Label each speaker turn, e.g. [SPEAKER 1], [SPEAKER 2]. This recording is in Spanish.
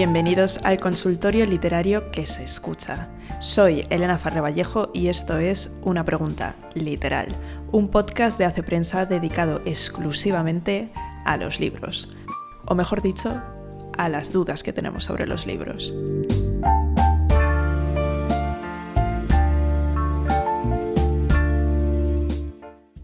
[SPEAKER 1] Bienvenidos al consultorio literario que se escucha. Soy Elena Farre Vallejo y esto es Una Pregunta Literal, un podcast de Hace Prensa dedicado exclusivamente a los libros, o mejor dicho, a las dudas que tenemos sobre los libros.